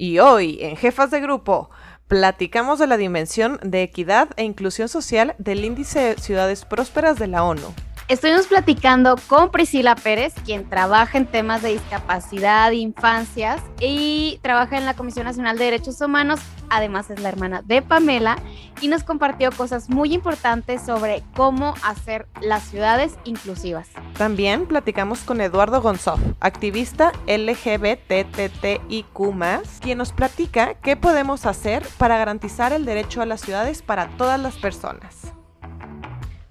Y hoy, en Jefas de Grupo, platicamos de la dimensión de equidad e inclusión social del Índice de Ciudades Prósperas de la ONU. Estuvimos platicando con Priscila Pérez, quien trabaja en temas de discapacidad, infancias y trabaja en la Comisión Nacional de Derechos Humanos. Además es la hermana de Pamela y nos compartió cosas muy importantes sobre cómo hacer las ciudades inclusivas. También platicamos con Eduardo González, activista LGBTTIQ+, quien nos platica qué podemos hacer para garantizar el derecho a las ciudades para todas las personas.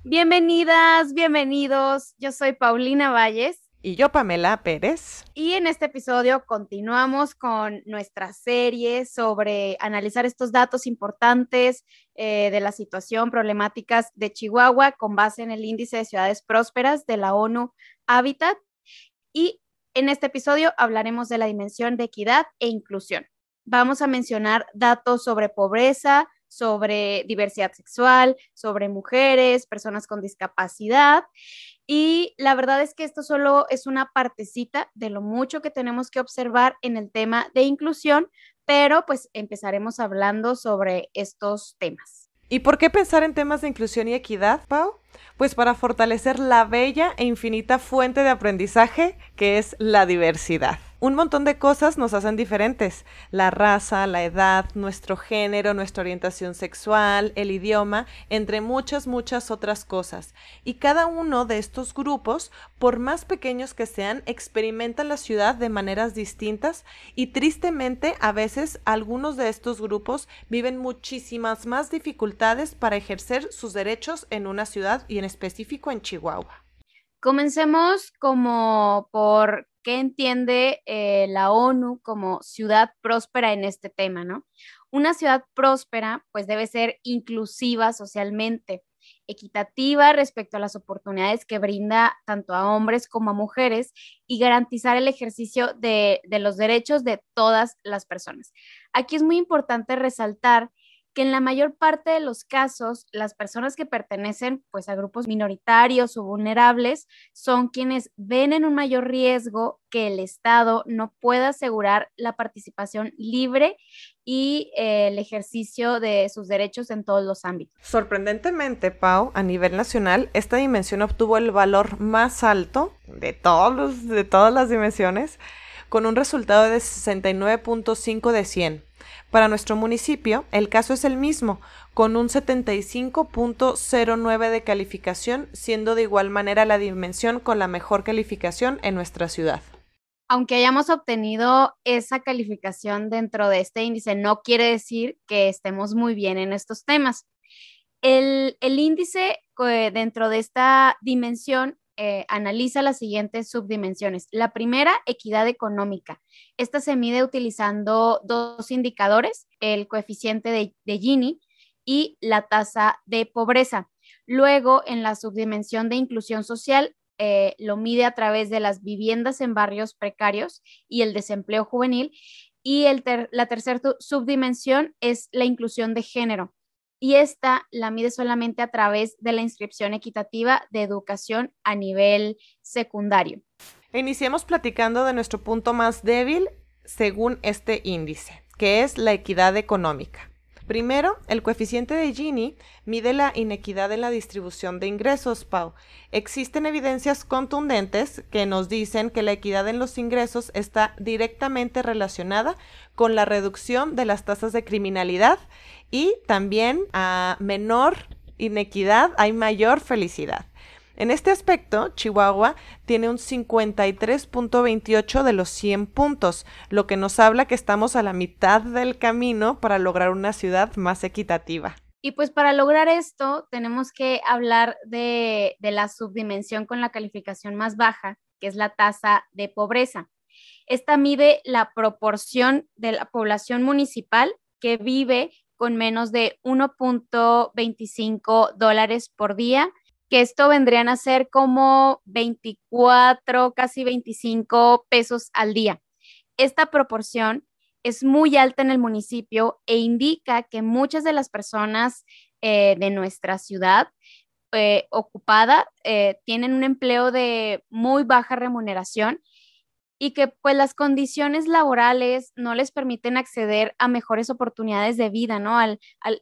Bienvenidas, bienvenidos. Yo soy Paulina Valles. Y yo, Pamela Pérez. Y en este episodio continuamos con nuestra serie sobre analizar estos datos importantes eh, de la situación, problemáticas de Chihuahua con base en el índice de ciudades prósperas de la ONU Habitat. Y en este episodio hablaremos de la dimensión de equidad e inclusión. Vamos a mencionar datos sobre pobreza, sobre diversidad sexual, sobre mujeres, personas con discapacidad. Y la verdad es que esto solo es una partecita de lo mucho que tenemos que observar en el tema de inclusión, pero pues empezaremos hablando sobre estos temas. ¿Y por qué pensar en temas de inclusión y equidad, Pau? Pues para fortalecer la bella e infinita fuente de aprendizaje que es la diversidad un montón de cosas nos hacen diferentes. La raza, la edad, nuestro género, nuestra orientación sexual, el idioma, entre muchas, muchas otras cosas. Y cada uno de estos grupos, por más pequeños que sean, experimentan la ciudad de maneras distintas y tristemente a veces algunos de estos grupos viven muchísimas más dificultades para ejercer sus derechos en una ciudad y en específico en Chihuahua. Comencemos como por qué entiende eh, la ONU como ciudad próspera en este tema, ¿no? Una ciudad próspera, pues debe ser inclusiva socialmente, equitativa respecto a las oportunidades que brinda tanto a hombres como a mujeres y garantizar el ejercicio de, de los derechos de todas las personas. Aquí es muy importante resaltar que en la mayor parte de los casos las personas que pertenecen pues a grupos minoritarios o vulnerables son quienes ven en un mayor riesgo que el Estado no pueda asegurar la participación libre y eh, el ejercicio de sus derechos en todos los ámbitos. Sorprendentemente, Pau, a nivel nacional, esta dimensión obtuvo el valor más alto de, todos de todas las dimensiones, con un resultado de 69.5 de 100 para nuestro municipio, el caso es el mismo, con un 75.09 de calificación, siendo de igual manera la dimensión con la mejor calificación en nuestra ciudad. Aunque hayamos obtenido esa calificación dentro de este índice, no quiere decir que estemos muy bien en estos temas. El, el índice eh, dentro de esta dimensión eh, analiza las siguientes subdimensiones. La primera, equidad económica. Esta se mide utilizando dos indicadores, el coeficiente de, Gini y la tasa de pobreza. Luego, en la subdimensión de inclusión social, eh, lo mide a través de las viviendas en barrios precarios y el desempleo juvenil. Y la tercera subdimensión es la inclusión de género y esta la mide solamente a través de la inscripción equitativa de educación a nivel secundario. Iniciemos platicando de nuestro punto más débil según este índice, que es la equidad económica. Primero, el coeficiente de Gini mide la inequidad en la distribución de ingresos, Pau. Existen evidencias contundentes que nos dicen que la equidad en los ingresos está directamente relacionada con la reducción de las tasas de criminalidad y también a menor inequidad hay mayor felicidad. En este aspecto, Chihuahua tiene un 53.28 de los 100 puntos, lo que nos habla que estamos a la mitad del camino para lograr una ciudad más equitativa. Y pues para lograr esto tenemos que hablar de, de la subdimensión con la calificación más baja, que es la tasa de pobreza. Esta mide la proporción de la población municipal que vive con menos de 1.25 dólares por día, que esto vendrían a ser como 24, casi 25 pesos al día. Esta proporción es muy alta en el municipio e indica que muchas de las personas eh, de nuestra ciudad eh, ocupada eh, tienen un empleo de muy baja remuneración y que pues las condiciones laborales no les permiten acceder a mejores oportunidades de vida, ¿no? Al,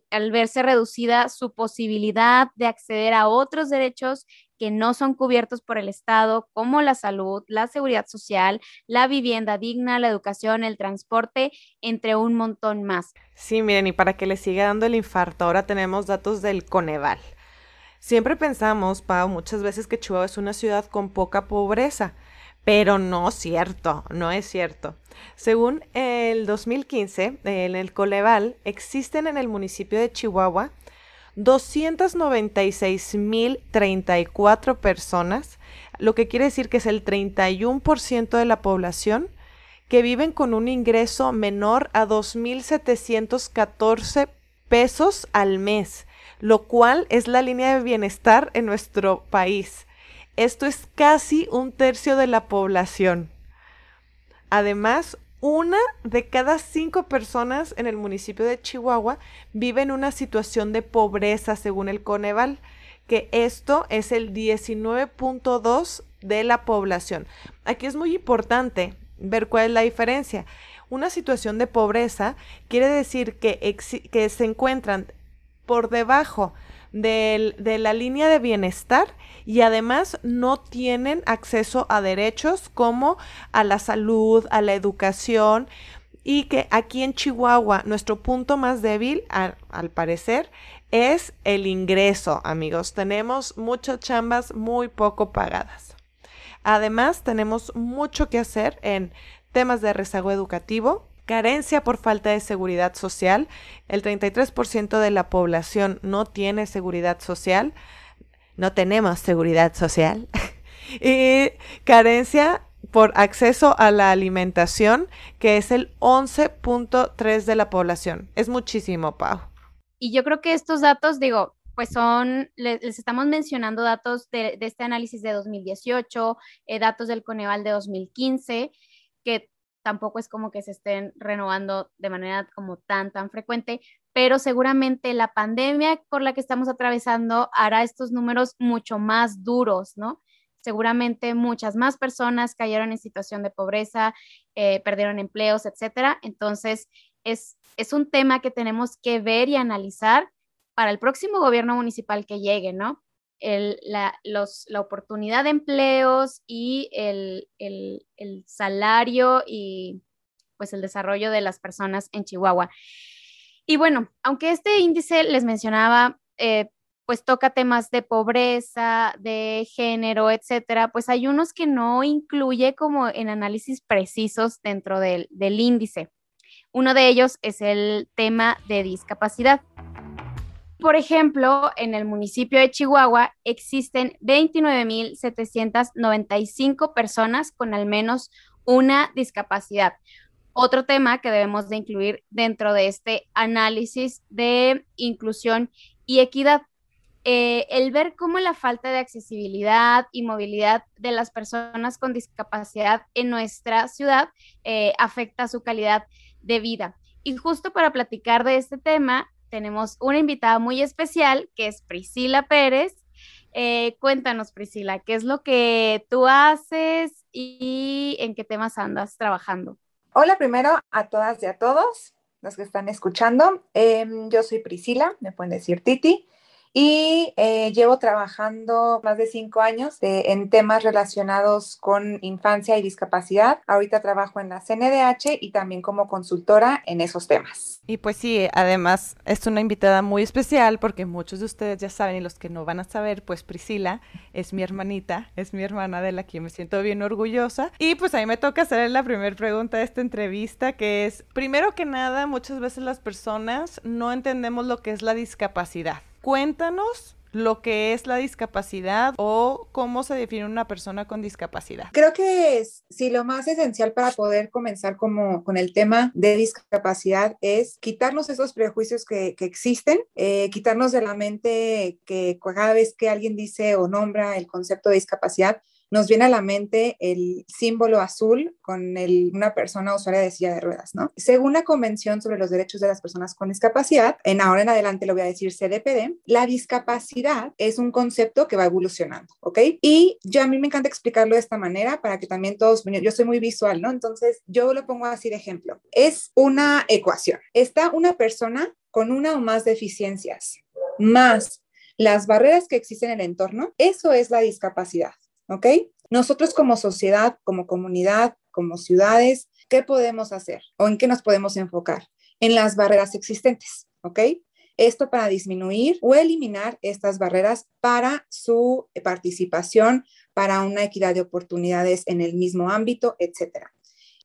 al, verse reducida su posibilidad de acceder a otros derechos que no son cubiertos por el Estado, como la salud, la seguridad social, la vivienda digna, la educación, el transporte, entre un montón más. Sí, miren, y para que le siga dando el infarto, ahora tenemos datos del Coneval. Siempre pensamos, Pau, muchas veces que Chihuahua es una ciudad con poca pobreza pero no cierto, no es cierto. Según el 2015, en el Coleval existen en el municipio de Chihuahua 296.034 personas, lo que quiere decir que es el 31% de la población que viven con un ingreso menor a 2.714 pesos al mes, lo cual es la línea de bienestar en nuestro país. Esto es casi un tercio de la población. Además, una de cada cinco personas en el municipio de Chihuahua vive en una situación de pobreza, según el Coneval, que esto es el 19.2 de la población. Aquí es muy importante ver cuál es la diferencia. Una situación de pobreza quiere decir que, que se encuentran por debajo de la línea de bienestar y además no tienen acceso a derechos como a la salud, a la educación y que aquí en Chihuahua nuestro punto más débil, al, parecer, es el ingreso, amigos. Tenemos muchas chambas muy poco pagadas. Además, tenemos mucho que hacer en temas de rezago educativo, carencia por falta de seguridad social. El 33% de la población no tiene seguridad social. No tenemos seguridad social. y carencia por acceso a la alimentación, que es el 11.3 de la población. Es muchísimo, Pau. Y yo creo que estos datos, digo, pues son, les, estamos mencionando datos de, este análisis de 2018, eh, datos del Coneval de 2015, que tampoco es como que se estén renovando de manera como tan, tan frecuente, pero seguramente la pandemia por la que estamos atravesando hará estos números mucho más duros, ¿no? Seguramente muchas más personas cayeron en situación de pobreza, eh, perdieron empleos, etcétera. Entonces, es, es un tema que tenemos que ver y analizar para el próximo gobierno municipal que llegue, ¿no? La, oportunidad de empleos y el, salario y pues el desarrollo de las personas en Chihuahua. Y bueno, aunque este índice les mencionaba, eh, pues toca temas de pobreza, de género, etcétera, pues hay unos que no incluye como en análisis precisos dentro del índice. Uno de ellos es el tema de discapacidad. Por ejemplo, en el municipio de Chihuahua existen 29.795 personas con al menos una discapacidad. Otro tema que debemos de incluir dentro de este análisis de inclusión y equidad. Eh, el ver cómo la falta de accesibilidad y movilidad de las personas con discapacidad en nuestra ciudad eh, afecta su calidad de vida. Y justo para platicar de este tema, tenemos una invitada muy especial que es Priscila Pérez. Eh, cuéntanos, Priscila, ¿qué es lo que tú haces y en qué temas andas trabajando? Hola primero a todas y a todos los que están escuchando. Em, yo soy Priscila, me pueden decir Titi y eh, llevo trabajando más de cinco años en temas relacionados con infancia y discapacidad. Ahorita trabajo en la CNDH y también como consultora en esos temas. Y pues sí, además es una invitada muy especial porque muchos de ustedes ya saben y los que no van a saber, pues Priscila es mi hermanita, es mi hermana de la que me siento bien orgullosa. Y pues a mí me toca hacer la primera pregunta de esta entrevista, que es, primero que nada, muchas veces las personas no entendemos lo que es la discapacidad cuéntanos lo que es la discapacidad o cómo se define una persona con discapacidad. Creo que es, sí, lo más esencial para poder comenzar como con el tema de discapacidad es quitarnos esos prejuicios que, existen, eh, quitarnos de la mente que cada vez que alguien dice o nombra el concepto de discapacidad, nos viene a la mente el símbolo azul con una persona usuaria de silla de ruedas, ¿no? Según la Convención sobre los Derechos de las Personas con Discapacidad, en ahora en adelante lo voy a decir CDPD, la discapacidad es un concepto que va evolucionando, ¿ok? Y yo a mí me encanta explicarlo de esta manera para que también todos, yo soy muy visual, ¿no? Entonces yo lo pongo así de ejemplo. Es una ecuación. Está una persona con una o más deficiencias, más las barreras que existen en el entorno, eso es la discapacidad, ¿ok? Nosotros como sociedad, como comunidad, como ciudades, ¿qué podemos hacer o en qué nos podemos enfocar? En las barreras existentes, ¿ok? Esto para disminuir o eliminar estas barreras para su participación, para una equidad de oportunidades en el mismo ámbito, etcétera.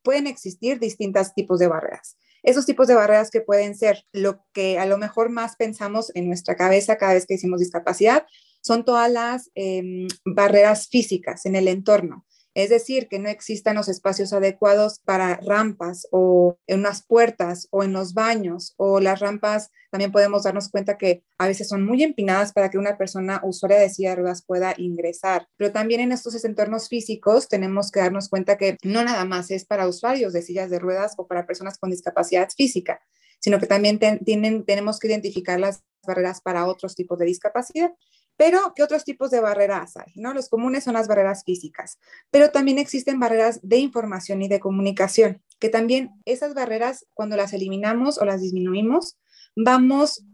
Pueden existir distintos tipos de barreras. Esos tipos de barreras que pueden ser lo que a lo mejor más pensamos en nuestra cabeza cada vez que decimos discapacidad, son todas las em, barreras físicas en el entorno. Es decir, que no existan los espacios adecuados para rampas o en unas puertas o en los baños o las rampas también podemos darnos cuenta que a veces son muy empinadas para que una persona usuaria de silla de ruedas pueda ingresar. Pero también en estos entornos físicos tenemos que darnos cuenta que no nada más es para usuarios de sillas de ruedas o para personas con discapacidad física, sino que también tenemos que identificar las barreras para otros tipos de discapacidad. Pero, ¿qué otros tipos de barreras hay? ¿no? Los comunes son las barreras físicas, pero también existen barreras de información y de comunicación, que también esas barreras, cuando las eliminamos o las disminuimos, vamos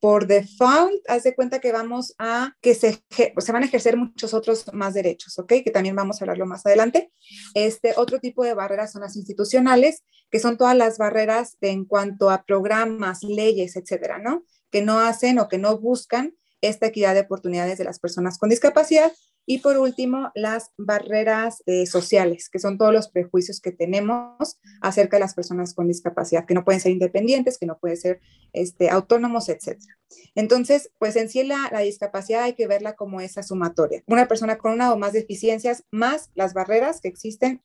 por default, haz de cuenta que vamos a que se, se van a ejercer muchos otros más derechos, ¿ok? Que también vamos a hablarlo más adelante. Este otro tipo de barreras son las institucionales, que son todas las barreras en cuanto a programas, leyes, etcétera, ¿no? Que no hacen o que no buscan esta equidad de oportunidades de las personas con discapacidad. Y por último, las barreras eh, sociales, que son todos los prejuicios que tenemos acerca de las personas con discapacidad, que no pueden ser independientes, que no pueden ser este, autónomos, etc. Entonces, pues en sí la, la discapacidad hay que verla como esa sumatoria. Una persona con una o más deficiencias, más las barreras que existen.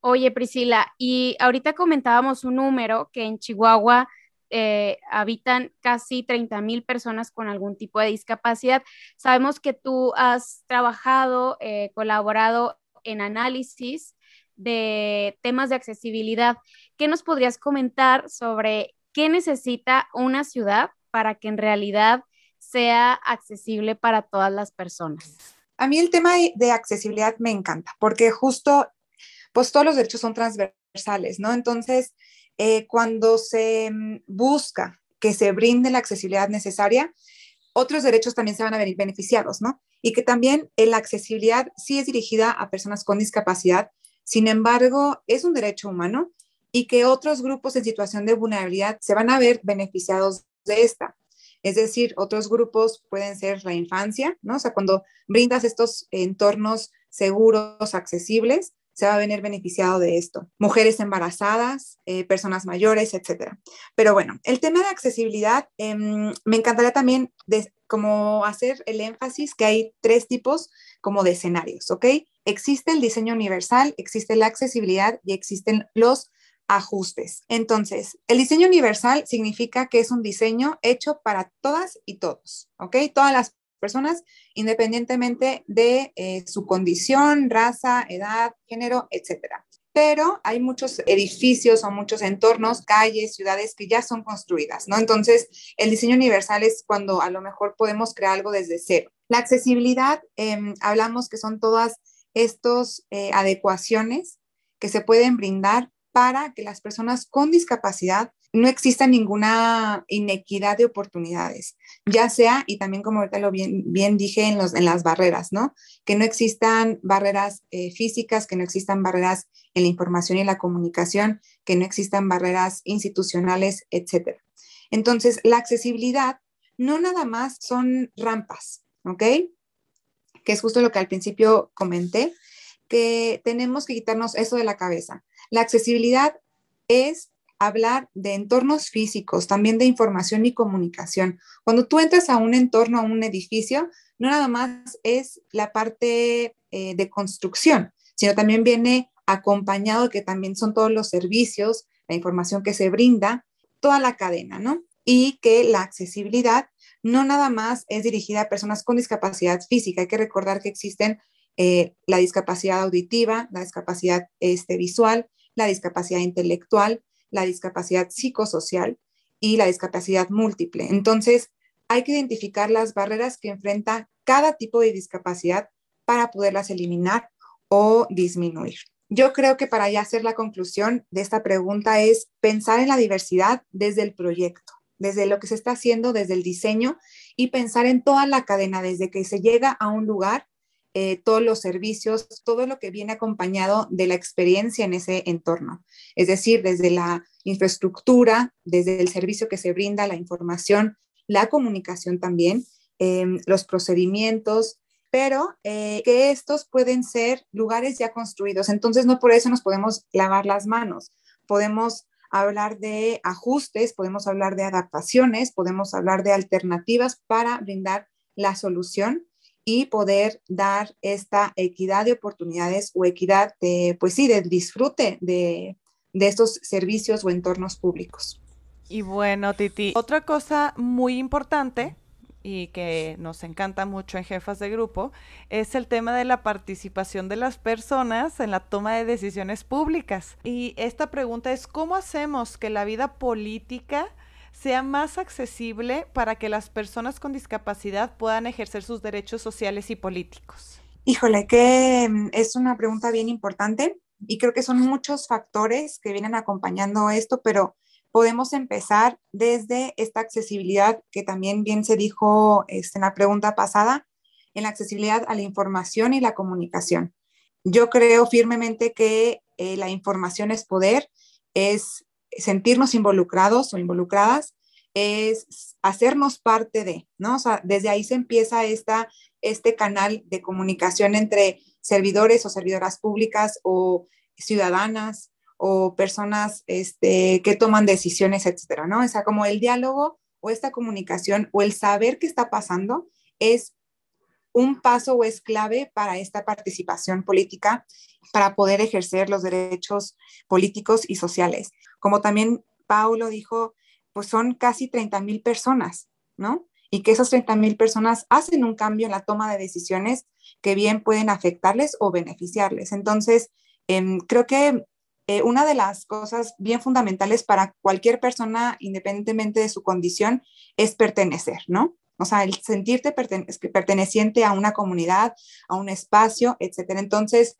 Oye, Priscila, y ahorita comentábamos un número que en Chihuahua eh, habitan casi 30 mil personas con algún tipo de discapacidad. Sabemos que tú has trabajado, eh, colaborado en análisis de temas de accesibilidad. ¿Qué nos podrías comentar sobre qué necesita una ciudad para que en realidad sea accesible para todas las personas? A mí el tema de accesibilidad me encanta porque justo, pues todos los derechos son transversales, ¿no? Entonces, eh, cuando se mm, busca que se brinde la accesibilidad necesaria, otros derechos también se van a ver beneficiados, ¿no? Y que también la accesibilidad sí es dirigida a personas con discapacidad, sin embargo, es un derecho humano y que otros grupos en situación de vulnerabilidad se van a ver beneficiados de esta. Es decir, otros grupos pueden ser la infancia, ¿no? O sea, cuando brindas estos entornos seguros, accesibles, se va a venir beneficiado de esto. Mujeres embarazadas, eh, personas mayores, etcétera. Pero bueno, el tema de accesibilidad, em, me encantaría también de, como hacer el énfasis que hay tres tipos como de escenarios, ¿ok? Existe el diseño universal, existe la accesibilidad y existen los ajustes. Entonces, el diseño universal significa que es un diseño hecho para todas y todos, ¿ok? Todas las personas, independientemente de eh, su condición, raza, edad, género, etcétera. Pero hay muchos edificios o muchos entornos, calles, ciudades que ya son construidas, ¿no? Entonces, el diseño universal es cuando a lo mejor podemos crear algo desde cero. La accesibilidad, em, hablamos que son todas estas eh, adecuaciones que se pueden brindar para que las personas con discapacidad no exista ninguna inequidad de oportunidades, ya sea, y también como ahorita lo bien, dije en, los, en las barreras, ¿no? Que no existan barreras eh, físicas, que no existan barreras en la información y la comunicación, que no existan barreras institucionales, etc. Entonces, la accesibilidad no nada más son rampas, ¿ok? Que es justo lo que al principio comenté, que tenemos que quitarnos eso de la cabeza. La accesibilidad es hablar de entornos físicos, también de información y comunicación. Cuando tú entras a un entorno, a un edificio, no nada más es la parte eh, de construcción, sino también viene acompañado que también son todos los servicios, la información que se brinda, toda la cadena, ¿no? Y que la accesibilidad no nada más es dirigida a personas con discapacidad física. Hay que recordar que existen eh, la discapacidad auditiva, la discapacidad este, visual, la discapacidad intelectual, la discapacidad psicosocial y la discapacidad múltiple. Entonces, hay que identificar las barreras que enfrenta cada tipo de discapacidad para poderlas eliminar o disminuir. Yo creo que para ya hacer la conclusión de esta pregunta es pensar en la diversidad desde el proyecto, desde lo que se está haciendo, desde el diseño y pensar en toda la cadena, desde que se llega a un lugar, eh, todos los servicios, todo lo que viene acompañado de la experiencia en ese entorno. Es decir, desde la infraestructura, desde el servicio que se brinda, la información, la comunicación también, em, los procedimientos, pero eh, que estos pueden ser lugares ya construidos. Entonces, no por eso nos podemos lavar las manos. Podemos hablar de ajustes, podemos hablar de adaptaciones, podemos hablar de alternativas para brindar la solución y poder dar esta equidad de oportunidades o equidad de, pues sí, de disfrute de, de estos servicios o entornos públicos. Y bueno, Titi, otra cosa muy importante y que nos encanta mucho en jefas de grupo es el tema de la participación de las personas en la toma de decisiones públicas. Y esta pregunta es, ¿cómo hacemos que la vida política sea más accesible para que las personas con discapacidad puedan ejercer sus derechos sociales y políticos? Híjole, que mm, es una pregunta bien importante y creo que son muchos factores que vienen acompañando esto, pero podemos empezar desde esta accesibilidad que también bien se dijo este, en la pregunta pasada, en la accesibilidad a la información y la comunicación. Yo creo firmemente que eh, la información es poder, es sentirnos involucrados o involucradas, es hacernos parte de, ¿no? O sea, desde ahí se empieza esta, este canal de comunicación entre servidores o servidoras públicas o ciudadanas o personas este, que toman decisiones, etcétera, ¿no? O sea, como el diálogo o esta comunicación o el saber qué está pasando es un paso o es clave para esta participación política, para poder ejercer los derechos políticos y sociales. Como también Paulo dijo, pues son casi 30 mil personas, ¿no? Y que esas 30 mil personas hacen un cambio en la toma de decisiones que bien pueden afectarles o beneficiarles. Entonces, em, creo que eh, una de las cosas bien fundamentales para cualquier persona, independientemente de su condición, es pertenecer, ¿no? O sea, el sentirte perteneciente a una comunidad, a un espacio, etcétera. Entonces,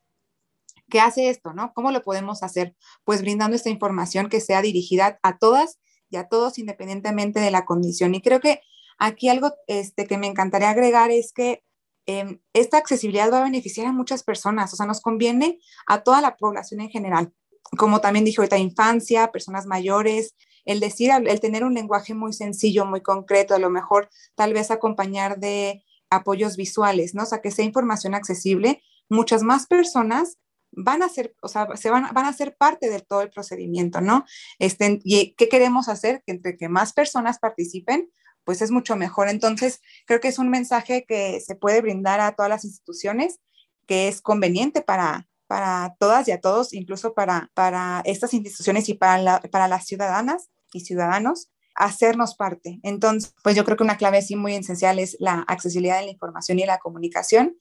¿qué hace esto, no? ¿Cómo lo podemos hacer? Pues brindando esta información que sea dirigida a todas y a todos independientemente de la condición. Y creo que aquí algo este, que me encantaría agregar es que em, esta accesibilidad va a beneficiar a muchas personas, o sea, nos conviene a toda la población en general como también dije ahorita, infancia, personas mayores, el decir, el tener un lenguaje muy sencillo, muy concreto, a lo mejor tal vez acompañar de apoyos visuales, ¿no? O sea, que sea información accesible, muchas más personas van a ser, o sea, se van, van a ser parte de todo el procedimiento, ¿no? Este, ¿Y qué queremos hacer? Que entre que más personas participen, pues es mucho mejor. Entonces, creo que es un mensaje que se puede brindar a todas las instituciones, que es conveniente para, para todas y a todos, incluso para, para estas instituciones y para, para las ciudadanas y ciudadanos, hacernos parte. Entonces, pues yo creo que una clave así muy esencial es la accesibilidad de la información y la comunicación.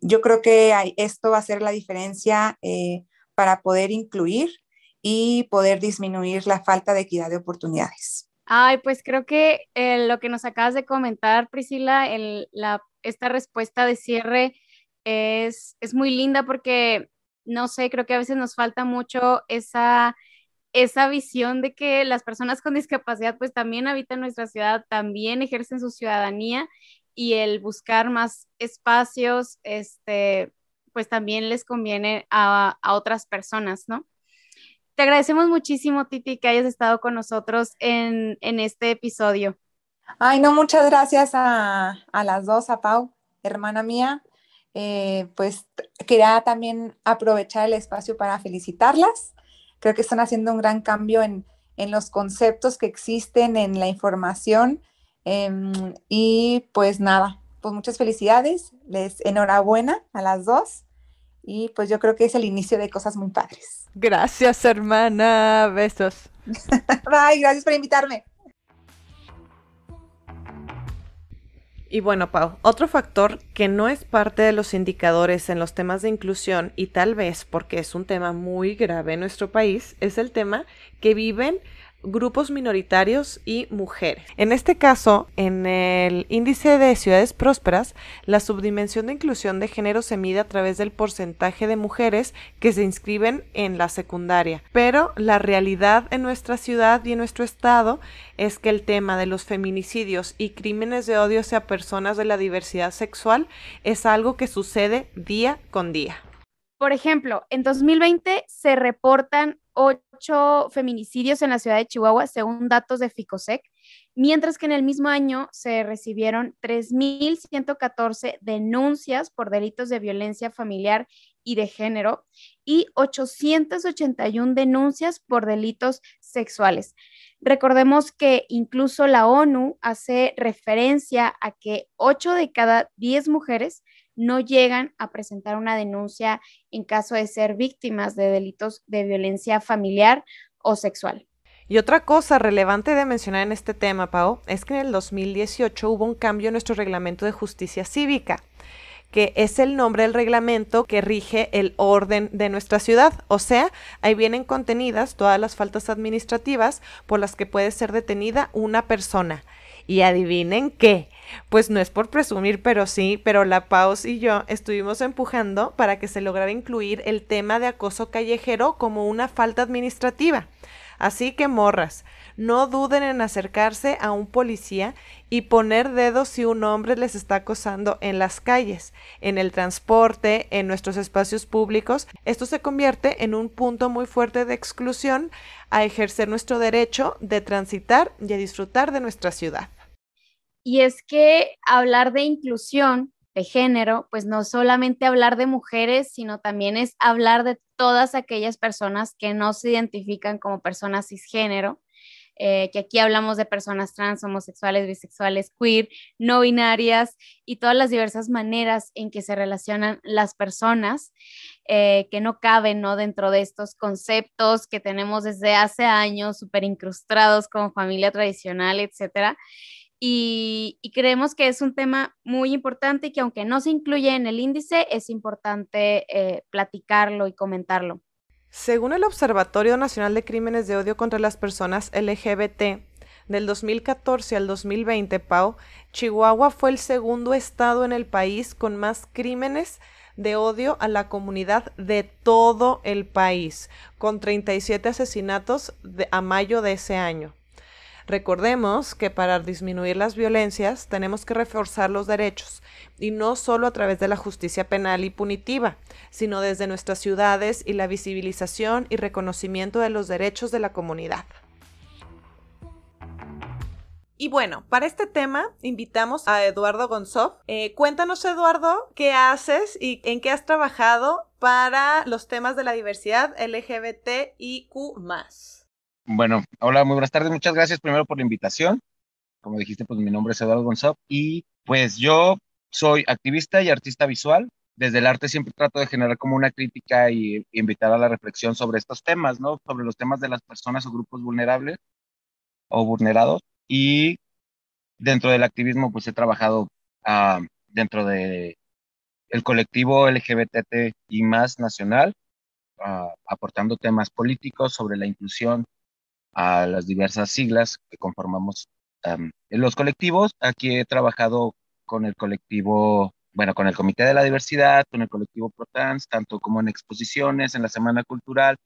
Yo creo que esto va a ser la diferencia eh, para poder incluir y poder disminuir la falta de equidad de oportunidades. Ay, pues creo que eh, lo que nos acabas de comentar, Priscila, el, esta respuesta de cierre es, muy linda porque, no sé, creo que a veces nos falta mucho esa, esa visión de que las personas con discapacidad pues también habitan nuestra ciudad, también ejercen su ciudadanía y el buscar más espacios, este, pues también les conviene a, otras personas, ¿no? Te agradecemos muchísimo, Titi, que hayas estado con nosotros en, este episodio. Ay, no, muchas gracias a, a las dos, a Pau, hermana mía, eh, pues quería también aprovechar el espacio para felicitarlas. Creo que están haciendo un gran cambio en, los conceptos que existen, en la información. Em, y pues nada, pues muchas felicidades, les enhorabuena a las dos. Y pues yo creo que es el inicio de cosas muy padres. Gracias, hermana. Besos. Bye, gracias por invitarme. Y bueno, Pau, otro factor que no es parte de los indicadores en los temas de inclusión y tal vez porque es un tema muy grave en nuestro país, es el tema que viven grupos minoritarios y mujeres. En este caso, en el índice de ciudades prósperas, la subdimensión de inclusión de género se mide a través del porcentaje de mujeres que se inscriben en la secundaria. Pero la realidad en nuestra ciudad y en nuestro estado es que el tema de los feminicidios y crímenes de odio hacia personas de la diversidad sexual es algo que sucede día con día. Por ejemplo, en 2020 se reportan ocho feminicidios en la ciudad de Chihuahua, según datos de FICOSEC, mientras que en el mismo año se recibieron 3.114 denuncias por delitos de violencia familiar y de género y 881 denuncias por delitos sexuales. Recordemos que incluso la ONU hace referencia a que 8 de cada 10 mujeres no llegan a presentar una denuncia en caso de ser víctimas de delitos de violencia familiar o sexual. Y otra cosa relevante de mencionar en este tema, Pau, es que en el 2018 hubo un cambio en nuestro reglamento de justicia cívica, que es el nombre del reglamento que rige el orden de nuestra ciudad. O sea, ahí vienen contenidas todas las faltas administrativas por las que puede ser detenida una persona. Y adivinen qué, pues no es por presumir, pero sí, pero la Paus y yo estuvimos empujando para que se lograra incluir el tema de acoso callejero como una falta administrativa. Así que morras, no duden en acercarse a un policía y poner dedos si un hombre les está acosando en las calles, en el transporte, en nuestros espacios públicos. Esto se convierte en un punto muy fuerte de exclusión a ejercer nuestro derecho de transitar y a disfrutar de nuestra ciudad. Y es que hablar de inclusión de género, pues no solamente hablar de mujeres, sino también es hablar de todas aquellas personas que no se identifican como personas cisgénero, eh, que aquí hablamos de personas trans, homosexuales, bisexuales, queer, no binarias y todas las diversas maneras en que se relacionan las personas eh, que no caben ¿no? dentro de estos conceptos que tenemos desde hace años, súper incrustados como familia tradicional, etcétera y, creemos que es un tema muy importante y que aunque no se incluye en el índice, es importante eh, platicarlo y comentarlo. Según el Observatorio Nacional de Crímenes de Odio contra las Personas LGBT, del 2014 al 2020, Pau, Chihuahua fue el segundo estado en el país con más crímenes de odio a la comunidad de todo el país, con 37 asesinatos a mayo de ese año. Recordemos que para disminuir las violencias tenemos que reforzar los derechos, y no solo a través de la justicia penal y punitiva, sino desde nuestras ciudades y la visibilización y reconocimiento de los derechos de la comunidad. Y bueno, para este tema invitamos a Eduardo Gonzov. Eh, cuéntanos, Eduardo, qué haces y en qué has trabajado para los temas de la diversidad LGBTIQ. Bueno, hola, muy buenas tardes. Muchas gracias primero por la invitación. Como dijiste, pues mi nombre es Eduardo González y pues yo soy activista y artista visual. Desde el arte siempre trato de generar como una crítica y invitar a la reflexión sobre estos temas, ¿no? Sobre los temas de las personas o grupos vulnerables o vulnerados. Y dentro del activismo, pues he trabajado uh, dentro de el colectivo LGBT y más nacional, uh, aportando temas políticos sobre la inclusión a las diversas siglas que conformamos en los colectivos. Aquí he trabajado con el colectivo, bueno, con el Comité de la Diversidad, con el colectivo ProTrans, tanto como en exposiciones, en la Semana Cultural,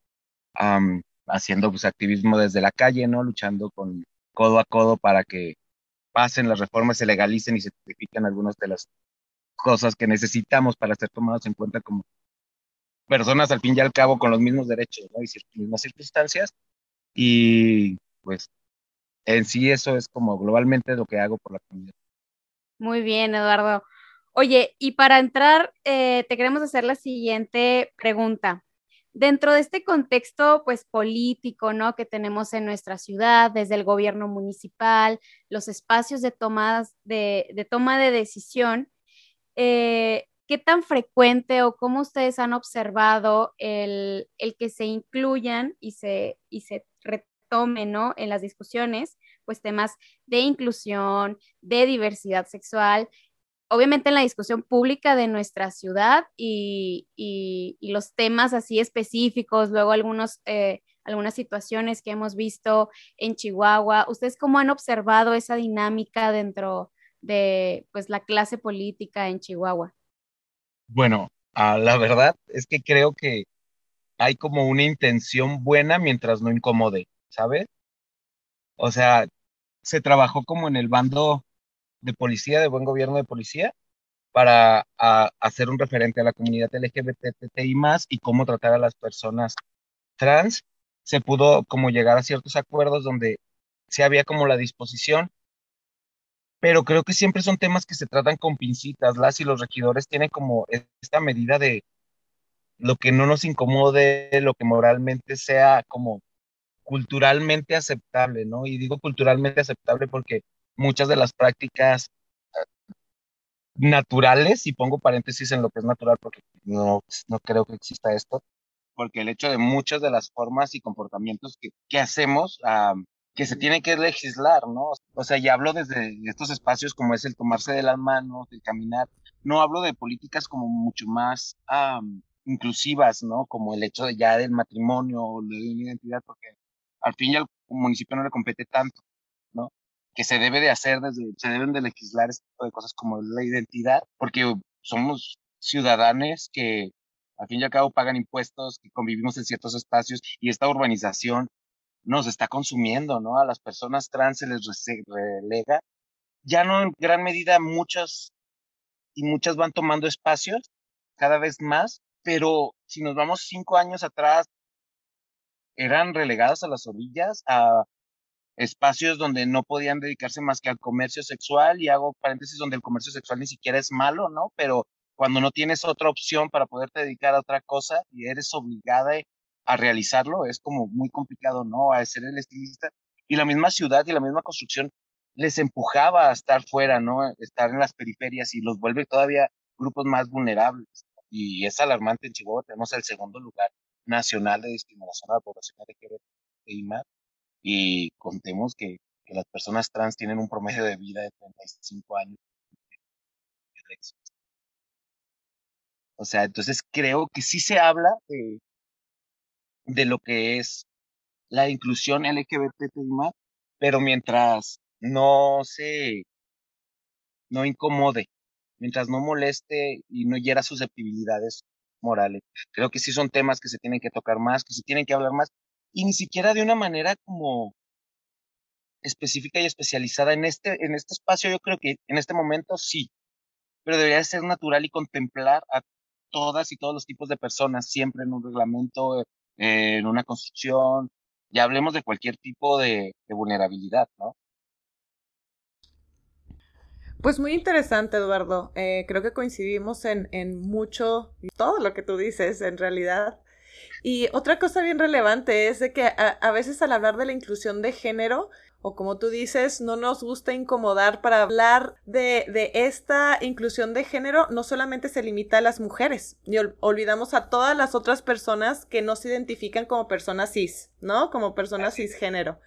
haciendo pues, activismo desde la calle, ¿no? Luchando con codo a codo para que pasen las reformas, se legalicen y se tipifiquen algunas de las cosas que necesitamos para ser tomados en cuenta como personas al fin y al cabo con los mismos derechos ¿no? y mismas circunstancias. Y pues en sí eso es como globalmente lo que hago por la comunidad. Muy bien, Eduardo. Oye, y para entrar, eh, te queremos hacer la siguiente pregunta. Dentro de este contexto, pues, político, ¿no? Que tenemos en nuestra ciudad, desde el gobierno municipal, los espacios de, tomas de, de toma de decisión, eh, ¿qué tan frecuente o cómo ustedes han observado el, el que se incluyan y se, y se tome, ¿no? En las discusiones, pues temas de inclusión, de diversidad sexual, obviamente en la discusión pública de nuestra ciudad y, los temas así específicos, luego algunos, eh, algunas situaciones que hemos visto en Chihuahua. ¿Ustedes cómo han observado esa dinámica dentro de pues, la clase política en Chihuahua? Bueno, ah, la verdad es que creo que hay como una intención buena mientras no incomode, ¿sabes? O sea, se trabajó como en el bando de policía, de buen gobierno de policía, para hacer un referente a la comunidad LGBTI más y cómo tratar a las personas trans. Se pudo como llegar a ciertos acuerdos donde se había como la disposición, pero creo que siempre son temas que se tratan con pincitas. Las y los regidores tienen como esta medida de lo que no nos incomode, lo que moralmente sea como culturalmente aceptable, ¿no? Y digo culturalmente aceptable porque muchas de las prácticas eh, naturales, y pongo paréntesis en lo que es natural porque no, no creo que exista esto, porque el hecho de muchas de las formas y comportamientos que, que hacemos, que se tienen que legislar, ¿no? O sea, ya hablo desde estos espacios como es el tomarse de las manos, el caminar, no hablo de políticas como mucho más inclusivas, ¿no? Como el hecho de ya del matrimonio o de una identidad, porque al fin y al municipio no le compete tanto, ¿no? Que se debe de hacer desde, se deben de legislar este tipo de cosas como la identidad, porque somos ciudadanos que al fin y al cabo pagan impuestos, que convivimos en ciertos espacios y esta urbanización nos está consumiendo, ¿no? A las personas trans se les relega. Ya no en gran medida muchas y muchas van tomando espacios cada vez más, pero si nos vamos cinco años atrás, eran relegadas a las orillas, a espacios donde no podían dedicarse más que al comercio sexual, y hago paréntesis donde el comercio sexual ni siquiera es malo, ¿no? Pero cuando no tienes otra opción para poderte dedicar a otra cosa y eres obligada a realizarlo, es como muy complicado, ¿no? A ser el estilista. Y la misma ciudad y la misma construcción les empujaba a estar fuera, ¿no? Estar en las periferias y los vuelve todavía grupos más vulnerables. Y es alarmante en Chihuahua, tenemos el segundo lugar nacional de discriminación a la población LGBTI y contemos que, que, las personas trans tienen un promedio de vida de 35 años. O sea, entonces creo que sí se habla de, de lo que es la inclusión LGBTI pero mientras no se, no incomode, mientras no moleste y no hiera susceptibilidades morales. Creo que sí son temas que se tienen que tocar más, que se tienen que hablar más, y ni siquiera de una manera como específica y especializada en este, en este espacio, yo creo que en este momento sí, pero debería ser natural y contemplar a todas y todos los tipos de personas, siempre en un reglamento, en una construcción, ya hablemos de cualquier tipo de, vulnerabilidad, ¿no? Pues muy interesante, Eduardo. Eh, creo que coincidimos en, en mucho, todo lo que tú dices, en realidad. Y otra cosa bien relevante es de que a, veces al hablar de la inclusión de género, o como tú dices, no nos gusta incomodar para hablar de, de esta inclusión de género, no solamente se limita a las mujeres, y olvidamos a todas las otras personas que no se identifican como personas cis, ¿no? Como personas cisgénero.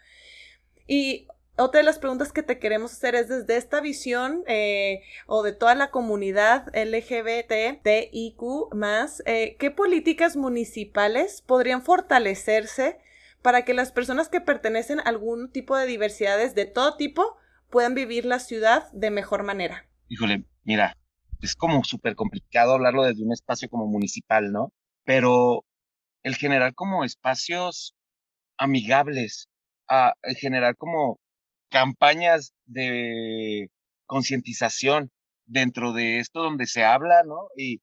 Y otra de las preguntas que te queremos hacer es desde esta visión eh, o de toda la comunidad LGBTIQ más, eh, ¿qué políticas municipales podrían fortalecerse para que las personas que pertenecen a algún tipo de diversidades de todo tipo puedan vivir la ciudad de mejor manera? Híjole, mira, es como súper complicado hablarlo desde un espacio como municipal, ¿no? Pero el generar como espacios amigables, a, el generar como campañas de concientización dentro de esto donde se habla, ¿no? Y,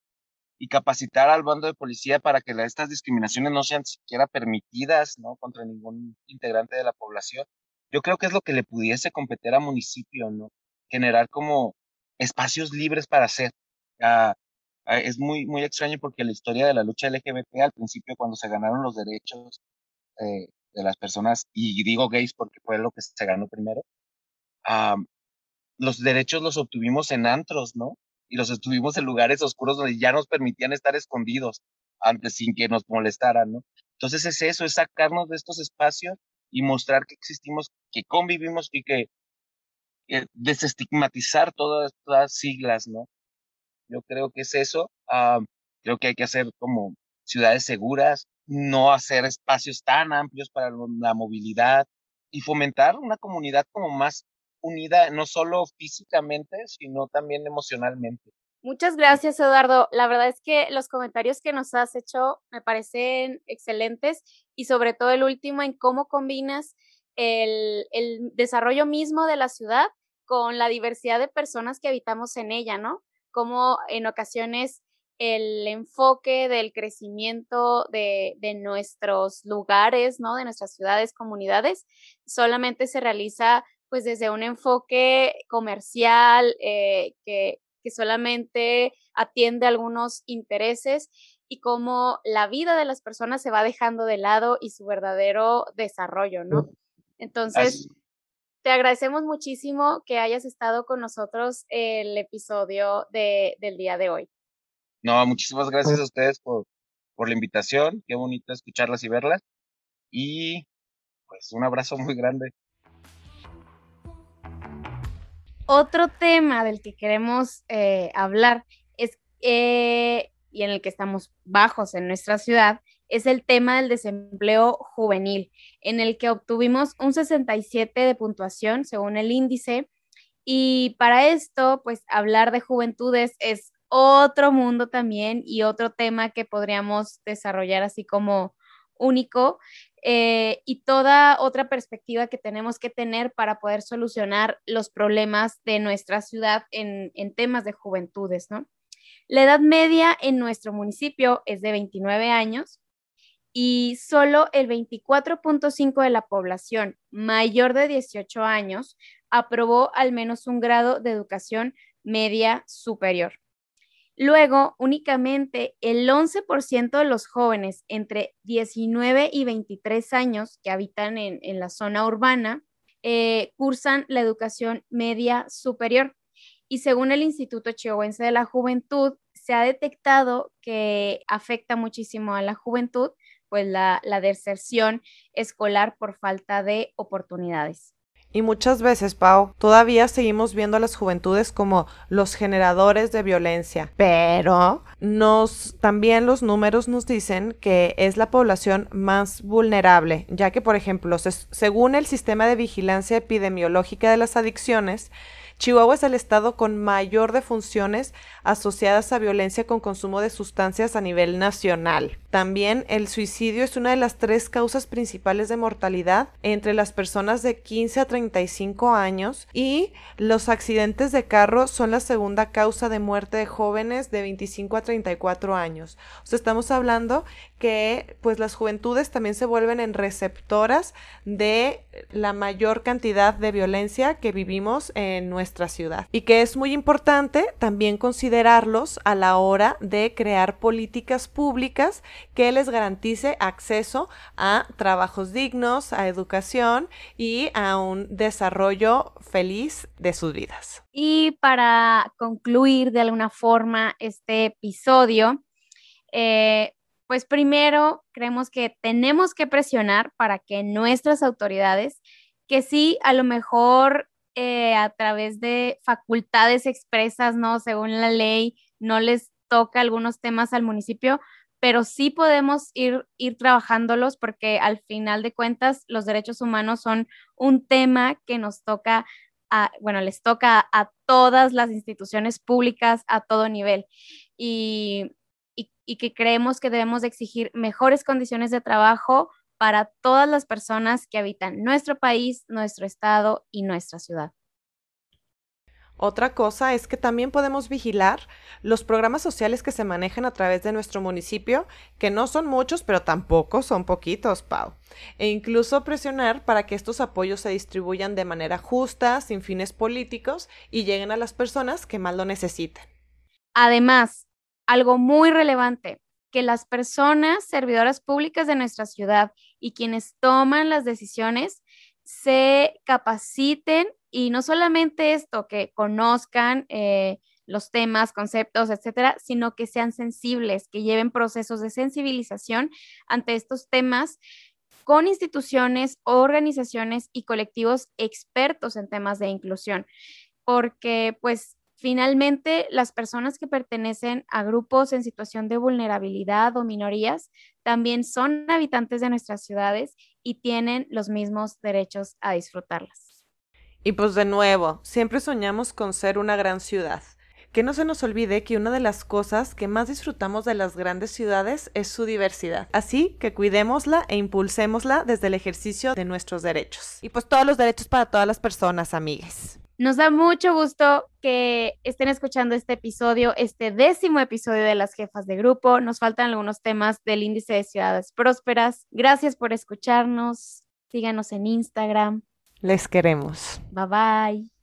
y capacitar al bando de policía para que estas discriminaciones no sean siquiera permitidas, ¿no? Contra ningún integrante de la población. Yo creo que es lo que le pudiese competir a municipio, ¿no? Generar como espacios libres para hacer. Ah, ah, es muy, muy extraño porque la historia de la lucha LGBT al principio cuando se ganaron los derechos eh, de las personas, y digo gays porque fue lo que se ganó primero, los derechos los obtuvimos en antros, ¿no? Y los obtuvimos en lugares oscuros donde ya nos permitían estar escondidos antes sin que nos molestaran, ¿no? Entonces es eso, es sacarnos de estos espacios y mostrar que existimos, que convivimos y que desestigmatizar todas las siglas, ¿no? Yo creo que es eso. Ah, creo que hay que hacer como ciudades seguras, no hacer espacios tan amplios para la movilidad y fomentar una comunidad como más unida, no solo físicamente, sino también emocionalmente. Muchas gracias, Eduardo. La verdad es que los comentarios que nos has hecho me parecen excelentes y sobre todo el último en cómo combinas el, el desarrollo mismo de la ciudad con la diversidad de personas que habitamos en ella, ¿no? Como en ocasiones el enfoque del crecimiento de, de, nuestros lugares, ¿no? De nuestras ciudades, comunidades, solamente se realiza pues desde un enfoque comercial eh, que, que solamente atiende algunos intereses y cómo la vida de las personas se va dejando de lado y su verdadero desarrollo, ¿no? Entonces, te agradecemos muchísimo que hayas estado con nosotros el episodio de, del día de hoy. No, muchísimas gracias a ustedes por, por la invitación. Qué bonito escucharlas y verlas. Y pues un abrazo muy grande. Otro tema del que queremos eh, hablar es, eh, y en el que estamos bajos en nuestra ciudad, es el tema del desempleo juvenil, en el que obtuvimos un 67 de puntuación según el índice. Y para esto, pues hablar de juventudes es otro mundo también y otro tema que podríamos desarrollar así como único eh, y toda otra perspectiva que tenemos que tener para poder solucionar los problemas de nuestra ciudad en, en temas de juventudes, ¿no? La edad media en nuestro municipio es de 29 años y solo el 24.5 de la población mayor de 18 años aprobó al menos un grado de educación media superior. Luego, únicamente el 11% de los jóvenes entre 19 y 23 años que habitan en, la zona urbana eh, cursan la educación media superior. Y según el Instituto Chihuahuense de la Juventud, se ha detectado que afecta muchísimo a la juventud, pues la deserción escolar por falta de oportunidades. Y muchas veces, Pau, todavía seguimos viendo a las juventudes como los generadores de violencia, pero nos también los números nos dicen que es la población más vulnerable, ya que por ejemplo, según el sistema de vigilancia epidemiológica de las adicciones, Chihuahua es el estado con mayor defunciones asociadas a violencia con consumo de sustancias a nivel nacional. También el suicidio es una de las tres causas principales de mortalidad entre las personas de 15 a 35 años y los accidentes de carro son la segunda causa de muerte de jóvenes de 25 a 34 años. O sea, estamos hablando que pues las juventudes también se vuelven en receptoras de la mayor cantidad de violencia que vivimos en nuestra ciudad y que es muy importante también considerarlos a la hora de crear políticas públicas que les garantice acceso a trabajos dignos, a educación y a un desarrollo feliz de sus vidas. Y para concluir de alguna forma este episodio, eh, pues primero creemos que tenemos que presionar para que nuestras autoridades, que sí, a lo mejor eh, a través de facultades expresas, ¿no? Según la ley, no les toca algunos temas al municipio, pero sí podemos ir, ir trabajándolos porque al final de cuentas los derechos humanos son un tema que nos toca, a, bueno, les toca a todas las instituciones públicas a todo nivel y, y, que creemos que debemos de exigir mejores condiciones de trabajo para todas las personas que habitan nuestro país, nuestro estado y nuestra ciudad. Otra cosa es que también podemos vigilar los programas sociales que se manejan a través de nuestro municipio, que no son muchos, pero tampoco son poquitos, Pau. E incluso presionar para que estos apoyos se distribuyan de manera justa, sin fines políticos, y lleguen a las personas que más lo necesiten. Además, algo muy relevante, que las personas servidoras públicas de nuestra ciudad y quienes toman las decisiones se capaciten y no solamente esto, que conozcan eh, los temas, conceptos, etcétera, sino que sean sensibles, que lleven procesos de sensibilización ante estos temas con instituciones, organizaciones y colectivos expertos en temas de inclusión, porque pues finalmente las personas que pertenecen a grupos en situación de vulnerabilidad o minorías también son habitantes de nuestras ciudades y tienen los mismos derechos a disfrutarlas. Y pues de nuevo, siempre soñamos con ser una gran ciudad. Que no se nos olvide que una de las cosas que más disfrutamos de las grandes ciudades es su diversidad. Así que cuidémosla e impulsémosla desde el ejercicio de nuestros derechos. Y pues todos los derechos para todas las personas, amigues. Nos da mucho gusto que estén escuchando este episodio, este décimo episodio de las jefas de grupo. Nos faltan algunos temas del índice de ciudades prósperas. Gracias por escucharnos. Síganos en Instagram. Les queremos. Bye bye.